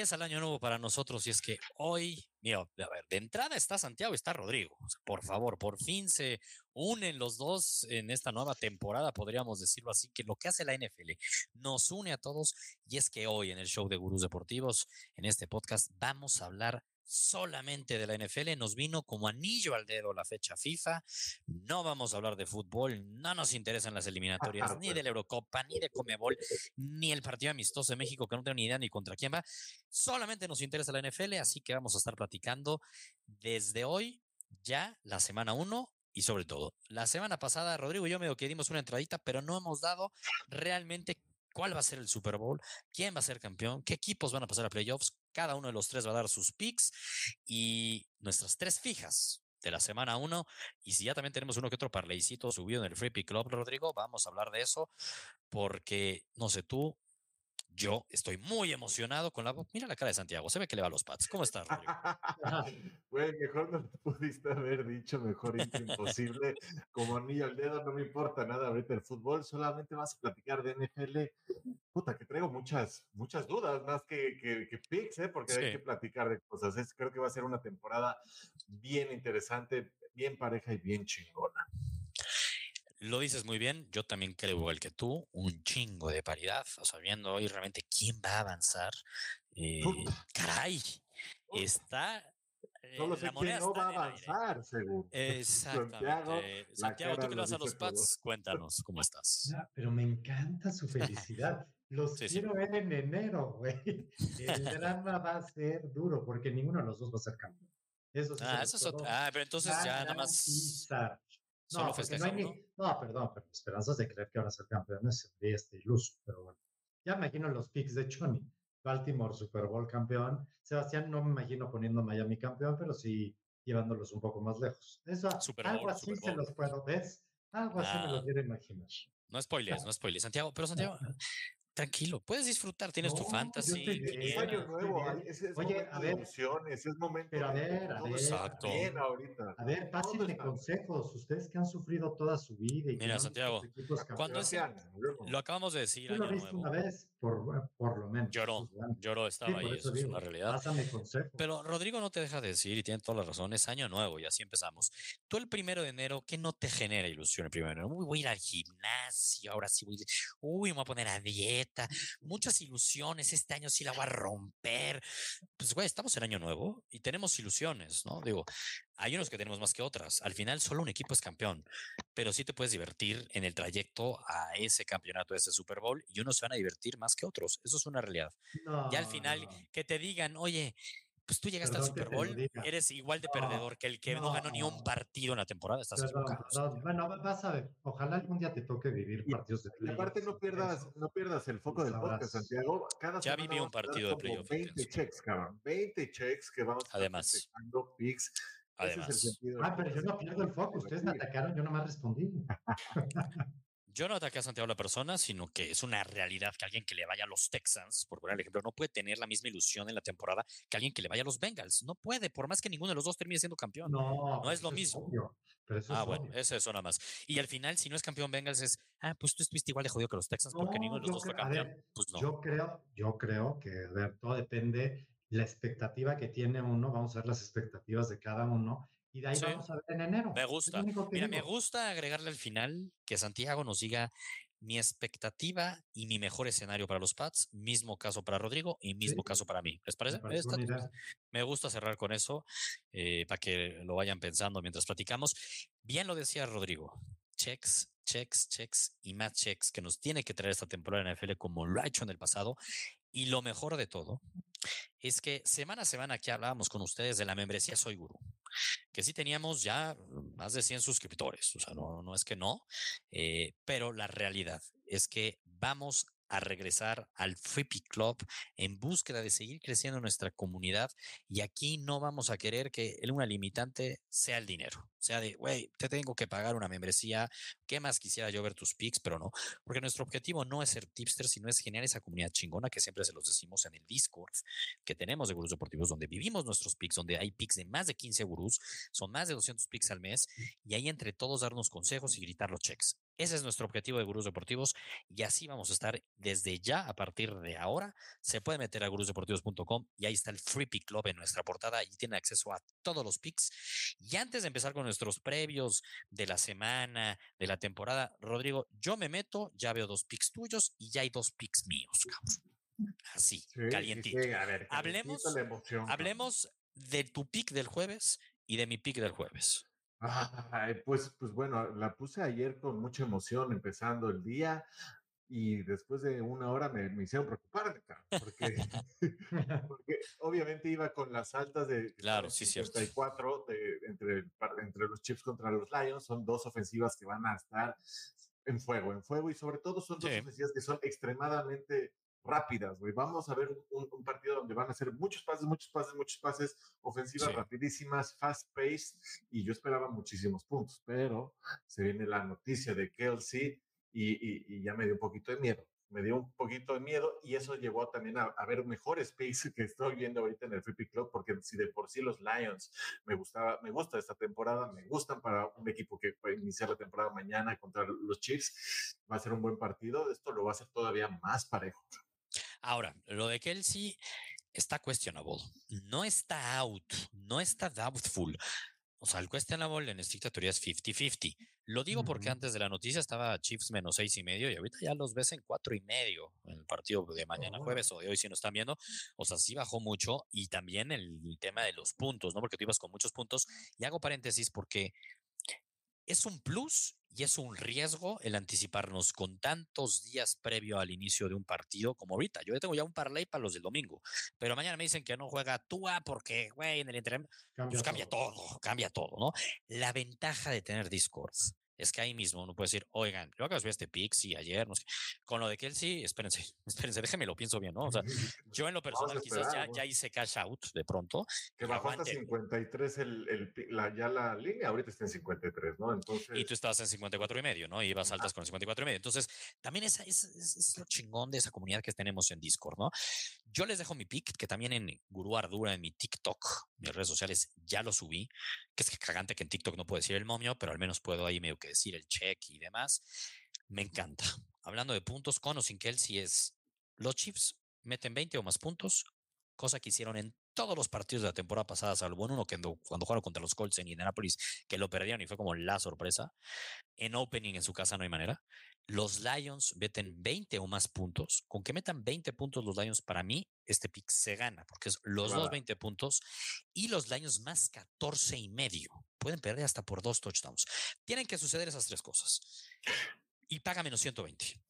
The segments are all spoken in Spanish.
Empieza el año nuevo para nosotros y es que hoy, mira, a ver, de entrada está Santiago y está Rodrigo. Por favor, por fin se unen los dos en esta nueva temporada, podríamos decirlo así, que lo que hace la NFL nos une a todos y es que hoy en el show de Gurús Deportivos, en este podcast, vamos a hablar solamente de la NFL, nos vino como anillo al dedo la fecha FIFA. No vamos a hablar de fútbol, no nos interesan las eliminatorias, ni de la Eurocopa, ni de Comebol, ni el partido amistoso de México, que no tengo ni idea ni contra quién va. Solamente nos interesa la NFL, así que vamos a estar platicando desde hoy, ya la semana 1 y sobre todo, la semana pasada, Rodrigo y yo medio que dimos una entradita, pero no hemos dado realmente cuál va a ser el Super Bowl, quién va a ser campeón, qué equipos van a pasar a playoffs. Cada uno de los tres va a dar sus picks y nuestras tres fijas de la semana uno. Y si ya también tenemos uno que otro parleycito subido en el Free Pick Club, Rodrigo, vamos a hablar de eso porque, no sé tú, yo estoy muy emocionado con la. Mira la cara de Santiago, se ve que le va a los Pats. ¿Cómo estás, Rodrigo? Güey, mejor no te pudiste haber dicho, mejor imposible. Como anillo al dedo, no me importa nada ahorita el fútbol, solamente vas a platicar de NFL. Puta, que traigo muchas, muchas dudas, más que, que, que picks, ¿eh? porque Sí. hay que platicar de cosas. Es, creo que va a ser una temporada bien interesante, bien pareja y bien chingona. Lo dices muy bien, yo también creo igual que tú, un chingo de paridad, o sea, viendo hoy realmente quién va a avanzar. eh, caray, está. eh, Solo la sé quién moneda no va a avanzar, según. Exactamente. Santiago, Santiago, tú que lo vas a los. Pats, cuéntanos cómo estás. Pero me encanta su felicidad. Los Sí, sí. quiero ver en enero, güey. El drama va a ser duro porque ninguno de los dos va a ser campeón. Eso sí Ah, eso es otro. Ah, pero entonces ya nada más. Solo No, porque no, ni- no, perdón, pero esperanzas de creer que van a ser campeones de este iluso, pero bueno. Ya me imagino los picks de Choni. Baltimore Super Bowl campeón. Sebastián no me imagino poniendo Miami campeón, pero sí llevándolos un poco más lejos. Eso, Super algo Bowl, así Super se Bowl. los puedo, ¿ves? Algo así me Ah. lo quiero imaginar. No spoilers, no spoilers. Santiago, pero Santiago, tranquilo, puedes disfrutar, tienes tu No, yo fantasy. bien. Es año nuevo, ese es Oye, momento a de ver, emociones, es momento pero a ver, a ver, Exacto. bien ahorita. A ver, está- consejos, ustedes que han sufrido toda su vida y que Mira, Santiago, equipos cuando es-. Lo acabamos de decir, Tú lo año viste nuevo. una vez, por, por lo menos. Lloró, es lloró, Sí, estaba por ahí, eso eso es digo, una realidad. Pásame consejos. Pero Rodrigo no te deja de decir, y tiene toda la razón, es año nuevo y así empezamos. Tú el primero de enero, ¿qué no te genera ilusión el primero de enero? Uy, voy a ir al gimnasio, ahora sí voy, uy, me voy a poner a muchas ilusiones, este año sí la voy a romper. Pues, güey, estamos en año nuevo y tenemos ilusiones, ¿no? Digo, hay unos que tenemos más que otras. Al final solo un equipo es campeón, pero sí te puedes divertir en el trayecto a ese campeonato, a ese Super Bowl, y unos se van a divertir más que otros. Eso es una realidad. Ya al No, final, no, que te digan, oye, pues tú llegaste al Perdón que Super Bowl, eres igual de No, perdedor que el que no, ganó ni un no. partido en la temporada. Estás Perdón. Bueno, va- vas a ver. Ojalá algún día te toque vivir Y- partidos de Y aparte no pierdas, no pierdas el foco del podcast, Santiago. Cada Ya viví un a partido de playoff 20 intenso. checks, cabrón. 20 checks que vamos a estar Además. festejando picks. Es Además, Ah, pero yo no pierdo el foco. Ustedes me atacaron, yo no me respondí. yo no ataqué a Santiago la persona, sino que es una realidad que alguien que le vaya a los Texans, por poner el ejemplo, no puede tener la misma ilusión en la temporada que alguien que le vaya a los Bengals. No puede, por más que ninguno de los dos termine siendo campeón. No, pero es lo mismo. obvio, pero eso Ah, es bueno, obvio. eso es eso nada más. Y al final, si no es campeón Bengals, es, ah, pues tú estuviste igual de jodido que los Texans porque No, ninguno de los dos fue creo- a campeón. ver, pues no. Yo creo, yo creo que, a ver, todo depende la expectativa que tiene uno, vamos a ver las expectativas de cada uno y de ahí Sí. vamos a ver en enero. Me gusta. Mira, me gusta agregarle al final que Santiago nos diga mi expectativa y mi mejor escenario para los Pats, mismo caso para Rodrigo y mismo Sí. caso para mí. ¿Les Me parece? me gusta cerrar con eso eh, para que lo vayan pensando mientras platicamos. Bien lo decía Rodrigo. Checks, checks, checks y más checks que nos tiene que traer esta temporada en NFL como lo ha hecho en el pasado. Y lo mejor de todo es que semana a semana aquí hablábamos con ustedes de la membresía Soy Guru, que sí teníamos ya más de 100 suscriptores, o sea, no, no es que no, eh, pero la realidad es que vamos a regresar al Pick Club en búsqueda de seguir creciendo nuestra comunidad. Y aquí no vamos a querer que una limitante sea el dinero. Sea, de, güey, te tengo que pagar una membresía. ¿Qué más quisiera yo ver tus picks? Pero no, porque nuestro objetivo no es ser tipster, sino es generar esa comunidad chingona que siempre se los decimos en el Discord que tenemos de gurús deportivos, donde vivimos nuestros picks, donde hay picks de más de 15 gurús, son más de 200 picks al mes, y ahí entre todos darnos consejos y gritar los checks. Ese es nuestro objetivo de Gurús Deportivos y así vamos a estar desde ya a partir de ahora. Se puede meter a gurusdeportivos.com y ahí está el Free Pick Club en nuestra portada y tiene acceso a todos los picks. Y antes de empezar con nuestros previos de la semana, de la temporada, Rodrigo, yo me meto, ya veo dos picks tuyos y ya hay dos picks míos. Así, calientito. hablemos, hablemos de tu pick del jueves y de mi pick del jueves pues, pues bueno, la puse ayer con mucha emoción empezando el día y después de una hora me, me hicieron preocupar, porque, porque obviamente iba con las altas de claro, sí, 54 de, entre, entre los Chiefs contra los Lions, son dos ofensivas que van a estar en fuego, en fuego y sobre todo son dos ofensivas que son extremadamente rápidas, güey. Vamos a ver un, partido donde van a hacer muchos pases, muchos pases, muchos pases, ofensivas rapidísimas, fast pace, y yo esperaba muchísimos puntos, pero se viene la noticia de Kelsey y, y, ya me dio un poquito de miedo. Me dio un poquito de miedo y eso llevó también a, ver mejores pace que estoy viendo ahorita en el Free Club, porque si de por sí los Lions me gustaba, me gusta esta temporada, me gustan para un equipo que puede iniciar la temporada mañana contra los Chiefs, va a ser un buen partido, esto lo va a hacer todavía más parejo. Ahora, lo de Kelsey está questionable. No está out, no está doubtful. O sea, el questionable en estricta teoría es 50-50. Lo digo porque antes de la noticia estaba Chiefs menos seis y medio y ahorita ya los ves en cuatro y medio en el partido de mañana oh. jueves o de hoy si nos están viendo. O sea, sí bajó mucho y también el tema de los puntos, ¿no? Porque tú ibas con muchos puntos. Y hago paréntesis porque es un plus y es un riesgo el anticiparnos con tantos días previo al inicio de un partido como ahorita. Yo tengo ya un parlay para los del domingo, pero mañana me dicen que no juega Tua porque, güey, en el entrenamiento, pues cambia todo, cambia todo, ¿no? La ventaja de tener Discord es que ahí mismo uno puede decir, oigan, yo acabo de este pick, sí, ayer, no sé, con lo de Kelsey, espérense, espérense, déjenme lo pienso bien, ¿no? O sea, yo en lo personal quizás ya, ya, hice cash out de pronto. Que bajó hasta 53 el, el, la, ya la línea, ahorita está en 53, ¿no? Entonces... Y tú estabas en 54 y medio, ¿no? Y ibas altas con 54 y medio. Entonces, también esa, es, es, lo chingón de esa comunidad que tenemos en Discord, ¿no? Yo les dejo mi pick, que también en Guru Ardura, en mi TikTok, mis redes sociales, ya lo subí, que es que cagante que en TikTok no puedo decir el momio, pero al menos puedo ahí medio que decir el check y demás. Me encanta. Hablando de puntos, con o sin Kelsey es los Chiefs meten 20 o más puntos, cosa que hicieron en todos los partidos de la temporada pasada, salvo en uno que cuando jugaron contra los Colts en Indianapolis, que lo perdieron y fue como la sorpresa. En opening en su casa no hay manera. Los Lions meten 20 o más puntos. Con que metan 20 puntos los Lions, para mí, este pick se gana, porque es los dos 20 puntos y los Lions más 14 y medio. Pueden perder hasta por dos touchdowns. Tienen que suceder esas tres cosas. Y paga menos 120.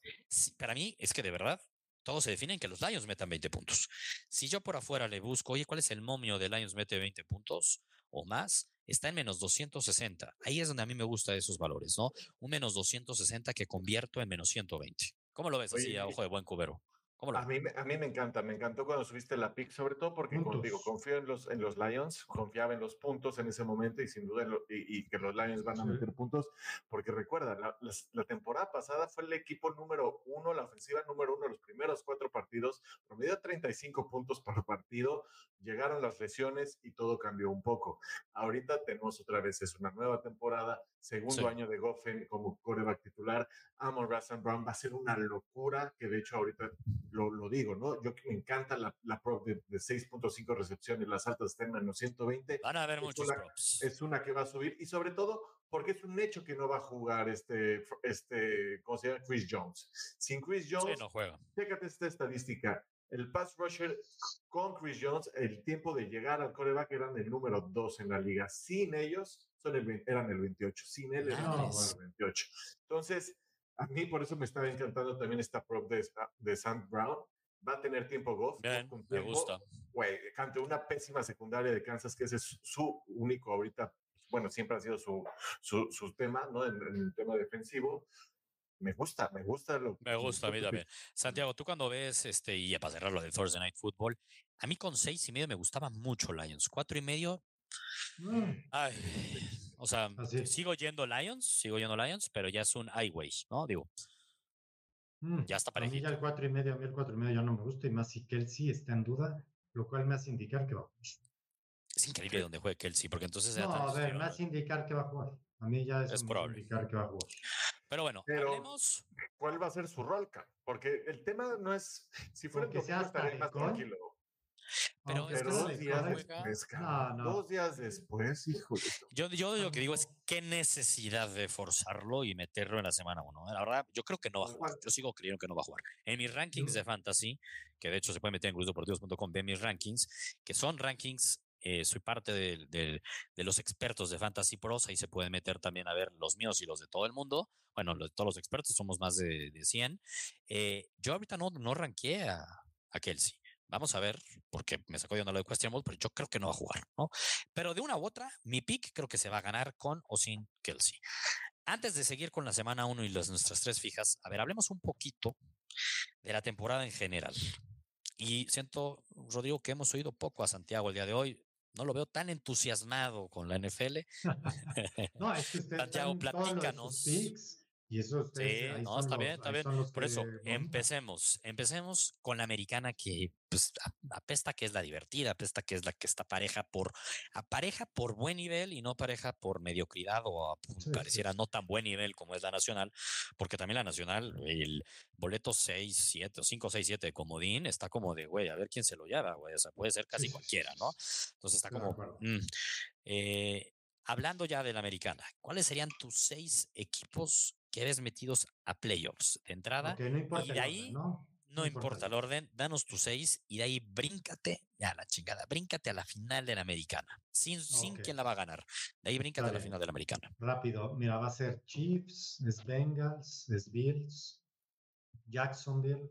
para mí, es que de verdad, todo se define en que los Lions metan 20 puntos. Si yo por afuera le busco, oye, ¿cuál es el momio de Lions mete 20 puntos o más? Está en menos 260. Ahí es donde a mí me gustan esos valores, ¿no? Un menos 260 que convierto en menos 120. ¿Cómo lo ves así a ojo de buen cubero? A, mí, a mí me encanta, me encantó cuando subiste la pick, sobre todo porque, como digo, confío en los, en los Lions, confiaba en los puntos en ese momento y sin duda y, que los Lions van a meter puntos, porque recuerda, la, la, temporada pasada fue el equipo número uno, la ofensiva número uno, los primeros cuatro partidos, promedio 35 puntos por partido, llegaron las lesiones y todo cambió un poco. Ahorita tenemos otra vez, es una nueva temporada, segundo año de Goffen como coreback titular, Amon Russell Brown va a ser una locura, que de hecho ahorita lo, lo digo, ¿no? Yo me encanta la, la prop de, 6.5 recepciones, las altas están en menos 120. Van a haber muchos una, props. Es una que va a subir y sobre todo porque es un hecho que no va a jugar este, este ¿cómo se llama? Chris Jones. Sin Chris Jones, sí, no juega. Chécate esta estadística. El pass rusher con Chris Jones, el tiempo de llegar al coreback eran el número 2 en la liga. Sin ellos, son el, eran el 28. Sin él, eran el 28. Entonces, a mí por eso me estaba encantando también esta prop de, de Sam Brown. Va a tener tiempo Goff. me gusta. Güey, ante una pésima secundaria de Kansas, que ese es su único ahorita, bueno, siempre ha sido su, su, su tema, ¿no? En, en, el tema defensivo. me gusta, me gusta lo Me gusta a mí también. Santiago, tú cuando ves, este, y ya para cerrar lo del Thursday Night Football, a mí con seis y medio me gustaba mucho Lions. Cuatro y medio, Mm, ay, o sea, sigo yendo Lions, sigo yendo Lions, pero ya es un highway, ¿no? Digo, mm. Ya está A mí ya el cuatro y medio, a mí el cuatro y medio ya no me gusta y más si Kelsey está en duda, lo cual me hace indicar que va a jugar. es increíble donde juegue Kelsey, porque entonces No, a ver, me hace indicar que va a jugar. A mí ya Es me hace probable. indicar que va a jugar. Pero bueno, Pero- hablemos. ¿Cuál va a ser su rol? Porque el tema no es. Si fuera que el sea hasta tranquilo. Pero es Pero que sea dos de días después, No, no. Dos días después, híjole. Yo, yo lo que digo es qué necesidad de forzarlo y meterlo en la semana uno. La verdad, yo creo que no va a jugar. Yo sigo creyendo que no va a jugar. En mis rankings de fantasy, que de hecho se puede meter en grupdeportivos.com, ve mis rankings, que son rankings. eh, soy parte del- del- de los expertos de Fantasy Pros. Ahí se puede meter también a ver los míos y los de todo el mundo. Bueno, los de todos los expertos, somos más de, de 100. Eh, yo ahorita no, no ranqué a, a Kelsey. Vamos a ver, porque me sacó de onda lo de questionable, pero yo creo que no va a jugar, ¿no? Pero de una u otra, mi pick creo que se va a ganar con o sin Kelsey. Antes de seguir con la semana 1 y las, nuestras tres fijas, a ver, hablemos un poquito de la temporada en general. Y siento, Rodrigo, que hemos oído poco a Santiago el día de hoy. No lo veo tan entusiasmado con la NFL. No, es que Santiago, platícanos. Y eso ustedes, Sí, no, está los- bien, está bien. Por eso, montan. empecemos. Empecemos con la americana que pues, apesta que es la divertida, apesta que es la que está pareja por, a pareja por buen nivel y no pareja por mediocridad o a- Sí, sí, pareciera sí. no tan buen nivel como es la nacional, porque también la nacional, el boleto 6, 7 o 5, 6, 7 de comodín está como de, güey, a ver quién se lo lleva, güey. O sea, puede ser casi cualquiera, ¿no? Entonces está como, mm, eh, hablando ya de la americana, ¿cuáles serían tus seis equipos que ves metidos a playoffs de entrada? Ok, no importa de el orden, ahí, ¿no? No no importa importa el orden, danos tus seis y de ahí bríncate a la chingada, bríncate a la final de la americana, sin, sin Ok. quién la va a ganar. De ahí bríncate a la final de la americana. Rápido, mira, va a ser Chiefs, es Bengals, es Bills, Jacksonville.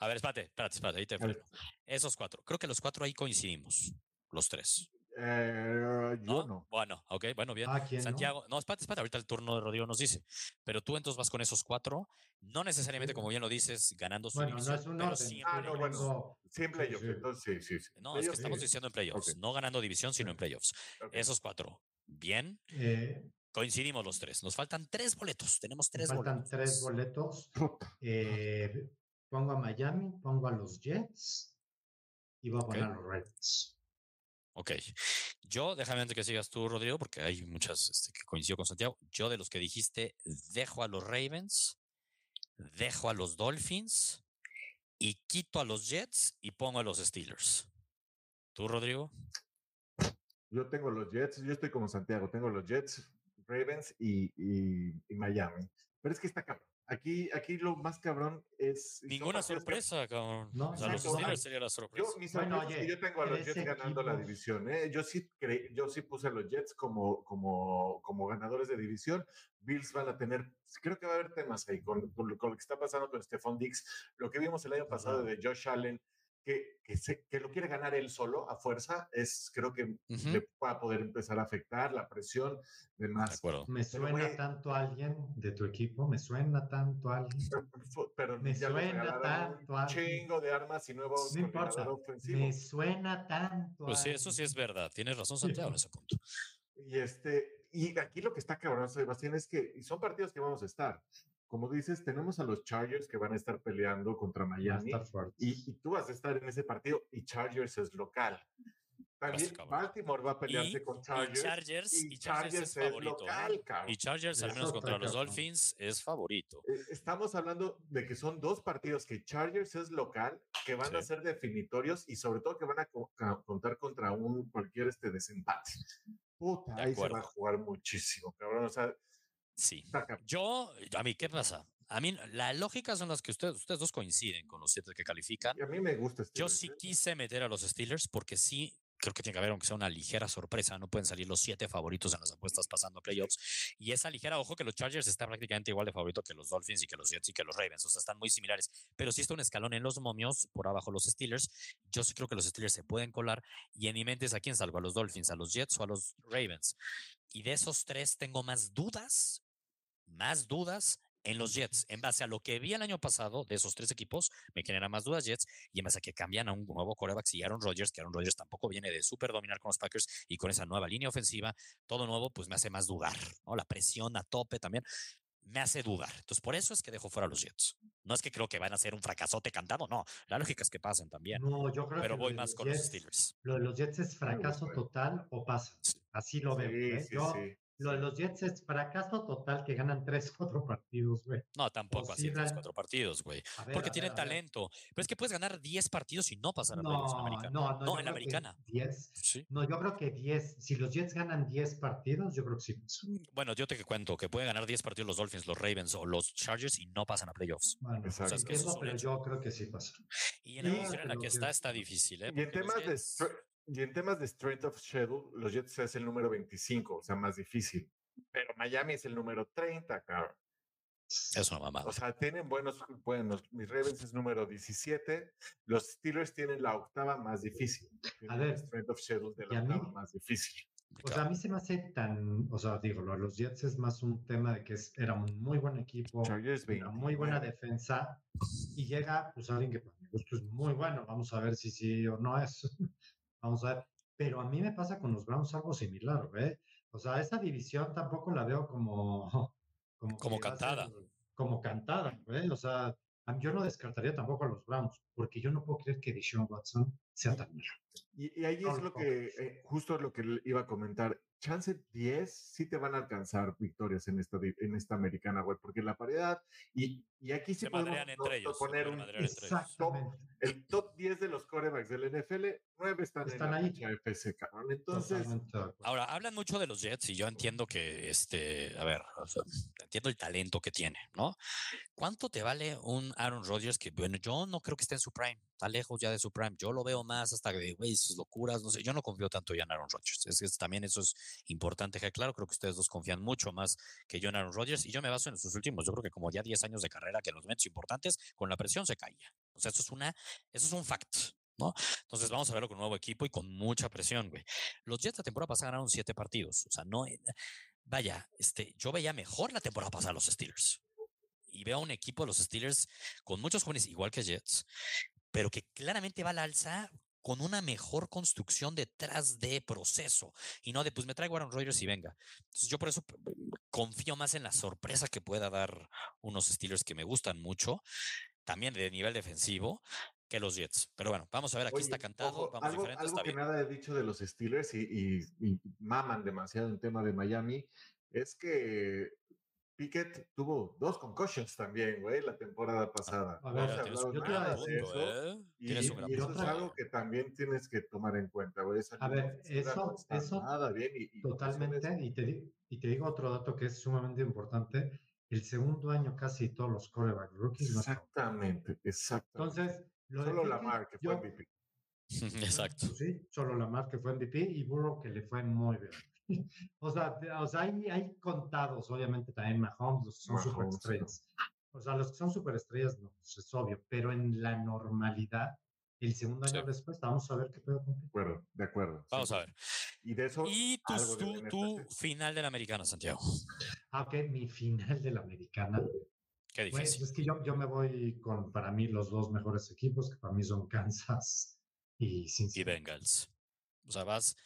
A ver, espérate, espérate, espérate, ahí te freno. Esos cuatro, creo que los cuatro ahí coincidimos, los tres. Eh, yo ¿No? no. Bueno, ok, bueno, bien. Ah. Santiago, no, espérate, espérate, ahorita el turno de Rodrigo nos dice. Pero tú entonces vas con esos cuatro, no necesariamente, Sí. como bien lo dices, ganando su Bueno, no es un pero sí Ah, no, bueno. Sí, en playoffs. sí. Entonces, sí, sí. sí. No, es que estamos diciendo en playoffs, no ganando división, sino en playoffs. Esos cuatro, bien, eh, coincidimos los tres. Nos faltan tres boletos, tenemos tres faltan boletos. tres boletos. Eh, pongo a Miami, pongo a los Jets y voy a Ok. poner a los Ravens. Ok. Yo, déjame antes que sigas tú, Rodrigo, porque hay muchas este, que coincido con Santiago. Yo, de los que dijiste, dejo a los Ravens, dejo a los Dolphins y quito a los Jets y pongo a los Steelers. ¿Tú, Rodrigo? Yo tengo los Jets, yo estoy como Santiago, tengo los Jets, Ravens y, y- Miami. Pero es que está cabrón. Aquí, aquí lo más cabrón es. Ninguna sorpresa, cabrón. No, o sea, los. Steelers sería la sorpresa. Yo, mi Bueno, oye, yo tengo a los Jets ganando la división. ¿eh? Yo, sí cre- yo sí puse a los Jets como, como, como ganadores de división. Bills van a tener, creo que va a haber temas ahí con, con lo con lo que está pasando con Stephon Dix. Lo que vimos el año pasado de Josh Allen, que, que, se- que lo quiere ganar él solo a fuerza, es creo que Ujú. le va a poder empezar a afectar la presión, De demás. acuerdo. Me suena güey. tanto a alguien de tu equipo, me suena tanto a alguien. Pero Me ya suena tanto un a- chingo de armas y nuevos No importa, me suena tanto Pues a sí, eso sí alguien. es verdad. Tienes razón, Santiago, en ese punto. Y este, y aquí lo que está cabrón, Sebastián, es que son partidos que vamos a estar. Como dices, tenemos a los Chargers que van a estar peleando contra a Miami y, y tú vas a estar en ese partido y Chargers es local. También. Baltimore va a pelearse Y, con y Chargers. Chargers, y y Chargers es favorito. ¿eh? local, cabrón. Y Chargers, al menos contra los. Dolphins, es favorito. Eh, Estamos hablando de que son dos partidos que Chargers es local, que van a Sí. ser definitorios y sobre todo que van a co- ca- contar contra un cualquier este desempate. Puta, De ahí se va a jugar muchísimo, cabrón. O sea, Sí. Yo, a mí, ¿qué pasa? A mí, la lógica son las que ustedes, ustedes dos coinciden con los siete que califican. Y a mí me gusta este. Yo sí quise meter a los Steelers porque sí creo que tiene que haber, aunque sea una ligera sorpresa, no pueden salir los siete favoritos en las apuestas pasando a playoffs. Y esa ligera, ojo que los Chargers están prácticamente igual de favorito que los Dolphins y que los Jets y que los Ravens, o sea, están muy similares. Pero sí está un escalón en los momios, por abajo los Steelers. Yo sí creo que los Steelers se pueden colar y en mi mente es a quién salgo, a los Dolphins, a los Jets o a los Ravens. Y de esos tres tengo más dudas, más dudas en los Jets, en base a lo que vi el año pasado de esos tres equipos, me genera más dudas Jets y en base a que cambian a un nuevo coreback y Aaron Rodgers, que Aaron Rodgers tampoco viene de súper dominar con los Packers y con esa nueva línea ofensiva, todo nuevo, pues me hace más dudar, ¿no? La presión a tope también me hace dudar. Entonces, por eso es que dejo fuera a los Jets. No es que creo que van a ser un fracasote cantado, no. La lógica es que pasen también. No, yo creo pero que voy más con los Steelers. Lo de los Jets es fracaso total o pasa. Así lo veo. Sí, ¿eh? sí, Yo- sí. Lo de los Jets es fracaso total que ganan 3, 4 partidos, güey. No, tampoco así sí, en tres, real- cuatro partidos, güey. Porque tienen ver, talento. Pero es que puedes ganar 10 partidos y no pasar a playoffs en la No, americana. no, no. No, en la que americana. 10. Sí. No, yo creo que 10. Si los Jets ganan 10 partidos, yo creo que sí. Bueno, yo te cuento que pueden ganar 10 partidos los Dolphins, los Ravens o los Chargers y no pasan a playoffs. Bueno, es que eso es un pero yo creo que sí pasa. Y en la división en la que está está difícil, ¿eh? Y en, temas de, y en temas de strength of schedule, los Jets es el número 25, o sea, más difícil. Pero Miami es el número 30, cabrón. Es una mamada. O sea, tienen buenos, buenos. Mis Ravens es número 17. Los Steelers tienen la octava más difícil. Tienen ver, strength of schedule de la a mí- octava más difícil. O sea, a mí se me hace tan, o sea, digo, los Jets es más un tema de que es- era un muy buen equipo, Chargers una muy buena 29. defensa y llega pues alguien que para mi gusto es muy bueno. Vamos a ver si sí o no es. Vamos a ver. Pero a mí me pasa con los Browns algo similar, ¿eh? O sea, esa división tampoco la veo como... Como, ser- cantada. como cantada, ¿eh? O sea, yo no descartaría tampoco a los Browns, porque yo no puedo creer que Deshaun Watson sea tan malo. Y, y ahí No, es lo que, eh, justo lo que iba a comentar. Chance 10 sí te van a alcanzar victorias en esta, en esta americana, güey, porque la paridad, y, y aquí sí se podemos entre ellos. poner un. Exactamente. el top 10 de los corebacks del NFL, 9 están, Están en la ahí. fecha FC, cabrón. Entonces. Ahora, hablan mucho de los Jets y yo entiendo que, este, a ver, o sea, entiendo el talento que tiene, ¿no? ¿Cuánto te vale un Aaron Rodgers que, bueno, yo no creo que esté en su prime, está lejos ya de su prime, yo lo veo más hasta de, güey, sus locuras, no sé, yo no confío tanto ya en Aaron Rodgers, es que también eso es importante, que claro, creo que ustedes dos confían mucho más que yo en Aaron Rodgers y yo me baso en sus últimos, yo creo que como ya 10 años de carrera, que en los momentos importantes, con la presión se caía, o sea, eso es una, eso es un fact, ¿no? Entonces vamos a verlo con un nuevo equipo y con mucha presión, güey. Los Jets la temporada pasada ganaron siete partidos. O sea, no. eh, Vaya, este, yo veía mejor la temporada pasada a los Steelers. Y veo un equipo de los Steelers con muchos jóvenes, igual que Jets, pero que claramente va al alza con una mejor construcción detrás de proceso y no de pues me traigo Aaron Rodgers y venga. Entonces yo por eso confío más en la sorpresa que pueda dar unos Steelers que me gustan mucho, también de nivel defensivo, que los Jets. Pero bueno, vamos a ver, aquí Oye, está cantado, ojo, vamos algo, algo está que bien. nada he dicho de los Steelers y, y- y maman demasiado en tema de Miami es que Pickett tuvo dos concussions también, güey, la temporada pasada. a No ver, se iba a nada de punto, eso. ¿eh? Y, eso es algo que también tienes que tomar en cuenta, güey. A ver, no eso- eso nada bien. Y, y Totalmente. Y te, di- y te digo otro dato que es sumamente importante. El segundo año casi todos los coreback rookies. no. Exactamente, exactamente. Entonces, lo Solo Lamar, que fue yo- MVP. Exacto. sí, solo Lamar que fue MVP y Burrow que le fue muy bien. o sea, o sea hay, hay contados, obviamente también Mahomes, los que son Mahomes, superestrellas. O sea, los que son superestrellas, no, pues es obvio, pero en la normalidad, el segundo año Sí. después, vamos a ver qué pedo con De acuerdo, de acuerdo. Vamos sí. a ver. Y de eso. Y tu, de tu, la final del americano, Santiago. Ah, ok, mi final de la americana. Qué Pues difícil. es que yo, yo me voy con, para mí, los dos mejores equipos, que para mí son Kansas y Y Cincinnati. Bengals. O sea, vas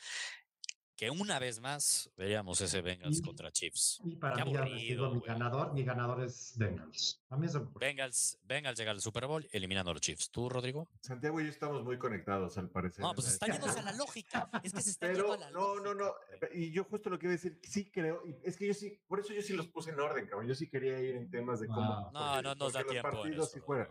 que una vez más veríamos ese Bengals Y- contra Chiefs. Y para Qué mí, aburrido, mi ganador, mi ganador es Bengals. A mí eso me importa. Bengals, Bengals llega al Super Bowl eliminando a los Chiefs. ¿Tú, Rodrigo? Santiago y yo estamos muy conectados, al parecer. No, pues la- está yéndose a la lógica. Es que se está yendo Pero a la no, no, no. lógica, güey. Y yo justo lo que iba a decir, sí creo, y es que yo sí, por eso yo sí los puse en orden, cabrón. Yo sí quería ir en temas de cómo. Ah. No, no nos da tiempo en eso. sí fueran.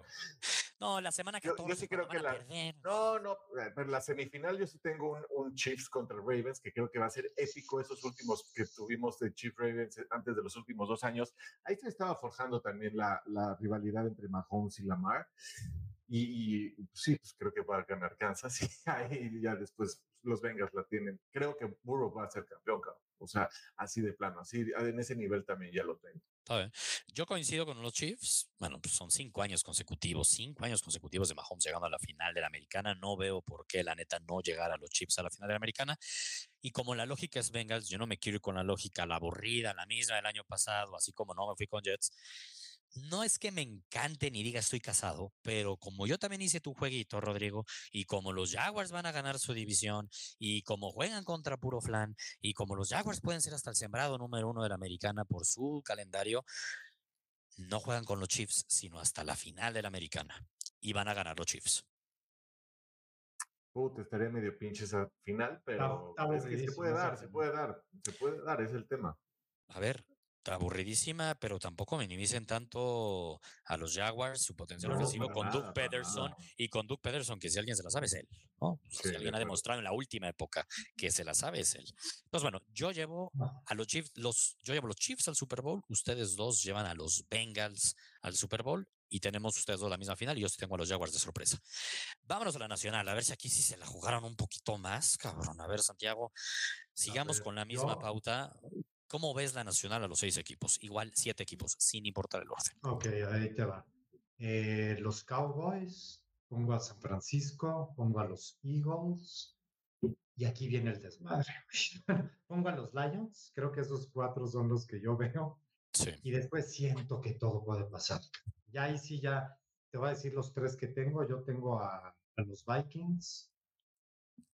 No, la semana Yo- yo 14 sí creo que la- perder. No, no, eh, pero la semifinal yo sí tengo un, un Chiefs contra Ravens que creo que va a ser épico esos últimos que tuvimos de Chiefs Ravens eh, antes de los últimos dos años. Ahí se estaba forjando también la, la rivalidad entre Mahomes y Lamar. Y, y, sí, pues creo que va a ganar Kansas y ahí ya después los Bengals la tienen. Creo que Burrow va a ser campeón, cabrón. O sea, así de plano, así en ese nivel también ya lo tengo. Yo coincido con los Chiefs. Bueno, pues son cinco años consecutivos, cinco años consecutivos de Mahomes llegando a la final de la americana. No veo por qué, la neta, no llegar a los Chiefs a la final de la americana. Y como la lógica es Bengals, yo no me quiero ir con la lógica, la aburrida, la misma del año pasado, así como no me fui con Jets. No es que me encante ni diga estoy casado, pero como yo también hice tu jueguito, Rodrigo, y como los Jaguars van a ganar su división, y como juegan contra puro flan, y como los Jaguars pueden ser hasta el sembrado número uno de la americana por su calendario, no juegan con los Chiefs, sino hasta la final de la americana. Y van a ganar los Chiefs. Puta, estaría medio pinche esa final, pero es que se puede dar, se puede dar, se puede dar, es el tema. A ver, aburridísima, pero tampoco minimicen tanto a los Jaguars, su potencial No, ofensivo con nada, para Pederson y con Doug Pederson, que si alguien se la sabe es él, ¿no? Sí, si alguien ha demostrado en la última época que se la sabe es él. Entonces, bueno, yo llevo No. a los Chiefs, los, yo llevo a los Chiefs al Super Bowl, ustedes dos llevan a los Bengals al Super Bowl y tenemos ustedes dos la misma final y yo sí tengo a los Jaguars de sorpresa. Vámonos a la nacional, a ver si aquí sí se la jugaron un poquito más, cabrón. A ver, Santiago, sigamos ver, con la misma yo- pauta. ¿Cómo ves la nacional a los seis equipos? Igual siete equipos, sin importar el orden. Ok, ahí te va. Eh, los Cowboys, pongo a San Francisco, pongo a los Eagles, y aquí viene el desmadre. pongo a los Lions, creo que esos cuatro son los que yo veo, Sí. y después siento que todo puede pasar. Ya ahí sí, ya te voy a decir los tres que tengo. Yo tengo a, a los Vikings,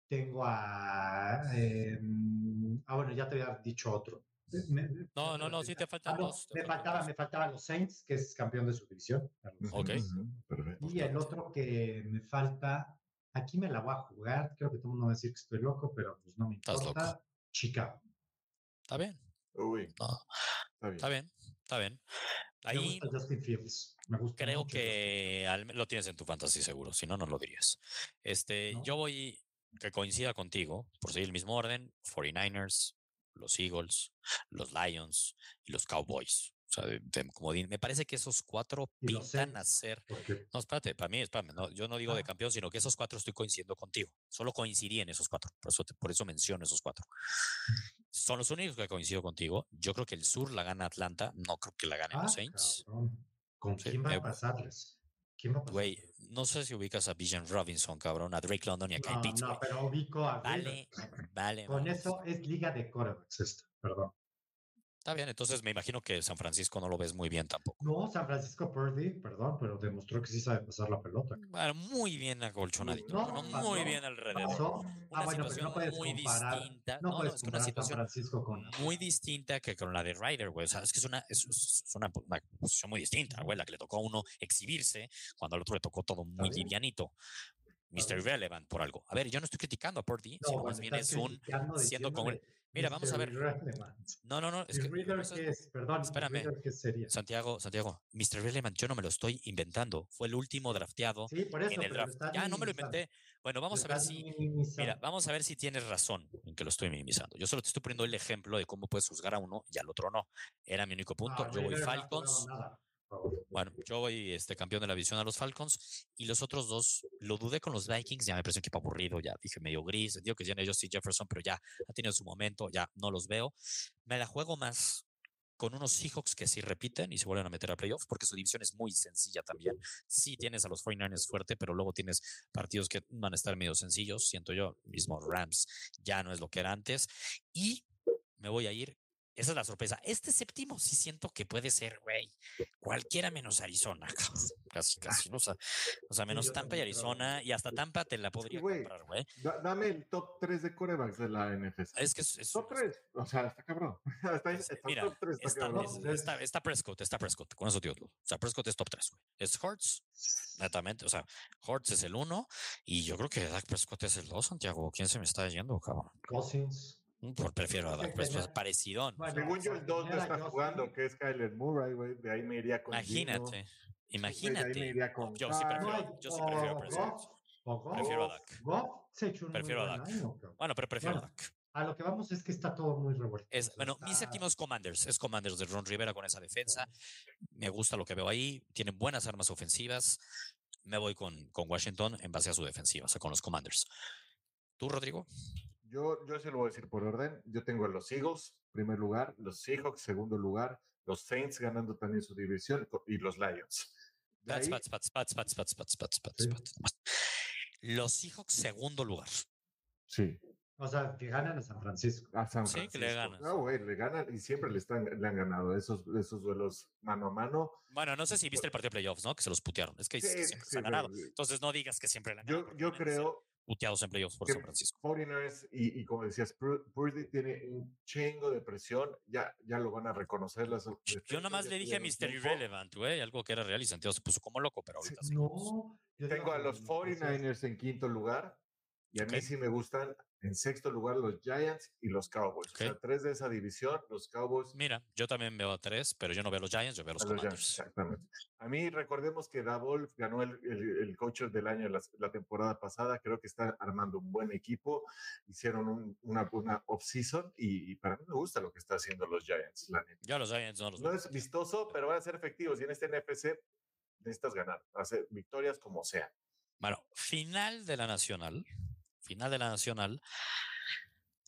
tengo a... em, ah, bueno, ya te había dicho otro. Me- No, no, no, sí te Ah, faltan no, dos. me faltan faltaba, dos. me faltaba los Saints, que es campeón de su división. Ok. Perfecto. Y el otro que me falta, aquí me la voy a jugar, creo que todo el mundo va a decir que estoy loco, pero pues no me Estás loco. importa. Chicago. Está bien, Uy, no, está bien. está bien, está bien. Me Ahí gusta Justin Fields. Me gusta creo mucho que al lo tienes en tu fantasy seguro, si no, no lo dirías. Este, ¿No? yo voy que coincida contigo, por seguir el mismo orden, 49ers, los Eagles, los Lions y los Cowboys. O sea, de- de comodín. me parece que esos cuatro pintan a ser porque No, espérate, para mí, espérame, no, yo no digo de Ah. campeón, sino que esos cuatro estoy coincidiendo contigo. Solo coincidí en esos cuatro, por eso, te- por eso menciono esos cuatro. Son los únicos que coincido contigo. Yo creo que el sur la gana Atlanta, no creo que la ganen Ah, los Saints. cabrón. ¿Con Sí, va a pasarles? ¿Quién va a pasar? Güey, no sé si ubicas a Bijan Robinson, cabrón, a Drake London y a Kyle No, Pitts, no, güey. pero ubico a Vale, vale. Con vale. eso es liga de quarterbacks esto, perdón. Está bien, entonces me imagino que San Francisco no lo ves muy bien tampoco. No, San Francisco Purdy, perdón, pero demostró que sí sabe pasar la pelota. Bueno, muy bien acolchonadito, No, bueno, pasó, muy bien alrededor. Pasó. Una Ah, bueno, pero situación no muy comparar. distinta. No, No, no, puedes es que una San situación Francisco con. muy distinta que con la de Ryder, güey. O sea, es que es una, es, es una, una posición muy distinta, güey, la que le tocó a uno exhibirse cuando al otro le tocó todo muy livianito. Mr. Relevant por algo. A ver, yo no estoy criticando a Purdy, No, sino más bien es un. siendo diciéndole, Mira, vamos a ver. No, no, no. Es ¿Y que, Reader eso- qué es? Perdón, ¿y espérame. Sería? Santiago, Santiago, Mr. Relevant, yo no me lo estoy inventando. Fue el último drafteado Sí, por eso. en el draft. Ya no me lo inventé. Bueno, vamos a ver si. minimizando. Mira, vamos a ver si tienes razón en que lo estoy minimizando. Yo solo te estoy poniendo el ejemplo de cómo puedes juzgar a uno y al otro no. Era mi único punto. Ah, yo voy no Bueno, yo voy este campeón de la visión a los Falcons y los otros dos lo dudé con los Vikings, ya me pareció un equipo aburrido, ya dije medio gris, digo que ya ellos sí Jefferson, pero ya ha tenido su momento, ya no los veo. Me la juego más con unos Seahawks que sí repiten y se vuelven a meter a playoffs porque su división es muy sencilla también. Sí tienes a los 49ers fuerte, pero luego tienes partidos que van a estar medio sencillos, siento yo, mismo Rams ya no es lo que era antes y me voy a ir esa es la sorpresa. Este séptimo sí siento que puede ser, güey, cualquiera menos Arizona, casi, casi. O sea, o sea menos Tampa y. Arizona, y hasta Tampa te la podría güey, comprar, güey. Da- dame el top 3 de corebacks de la NFC. Es que es, es- Top 3. O sea, está cabrón. Está, es- está mira, top 3, está está, cabrón. está- está Prescott, está Prescott, con eso, tío. O sea, Prescott es top 3, güey. Es Hortz, netamente. O sea, Hortz es el 1, y yo creo que Dak Prescott es el 2, Santiago. ¿Quién se me está yendo, cabrón? Cousins. Mm, Por, prefiero a Dak Prescott, tenía- parecidón. Bueno, Según yo, el 2 no está jugando, que es Kyler Murray, güey. De ahí me iría con. Gino. Imagínate, Güey, de ahí me imagínate. iría con Yo sí prefiero, yo sí prefiero a Prescott. Prefiero a Dak. Prefiero a Dak. Bueno, pero prefiero a Dak. A lo que vamos es que está todo muy revuelto. Es, bueno, mi está- séptimo es Commanders, es Commanders de Ron Rivera con esa defensa. Me gusta lo que veo ahí, tienen buenas armas ofensivas. Me voy con, con Washington en base a su defensiva, o sea, con los Commanders. ¿Tú, Rodrigo? Yo, yo se lo voy a decir por orden. Yo tengo a los Eagles, primer lugar, los Seahawks, segundo lugar, los Saints ganando también su división y los Lions. Pats, pats, pats, pats, pats, pats, pats, pats, pats, Sí. Los Seahawks, segundo lugar. Sí. O sea, que ganan a San Francisco. A San Sí, Francisco. que le ganan. No, güey, le ganan y siempre le, están, le han ganado esos, esos duelos mano a mano. Bueno, no sé si viste el partido de playoffs, ¿no? Que se los putearon. Es que Sí, siempre se sí, han ganado. Entonces no digas que siempre le han ganado. Yo, yo creo Puteados en playoffs por San Francisco. 49ers y, y como decías, Pur- Purdy tiene un chingo de presión. Ya, ya lo van a reconocer. Las Yo nomás ya le dije a Mr. Irrelevant, güey, algo que era real y Santiago se puso como loco, pero ahorita sí. No. Tengo a los entonces- 49ers en quinto lugar. Y a mí Ok. sí me gustan en sexto lugar los Giants y los Cowboys. O sea, Ok. tres de esa división, los Cowboys Mira, yo también veo a tres, pero yo no veo a los Giants, yo veo a los A los Giants, exactamente. A mí recordemos que Davol ganó el, el, el coach del año la, la temporada pasada. Creo que está armando un buen equipo. Hicieron un- una, una off-season y, y para mí me gusta lo que está haciendo los Giants. La neta. Yo a los Giants no los No es vistoso, pero van a ser efectivos. Y en este NFC necesitas ganar, hacer victorias como sea. Bueno, final de la Nacional. Final de la Nacional.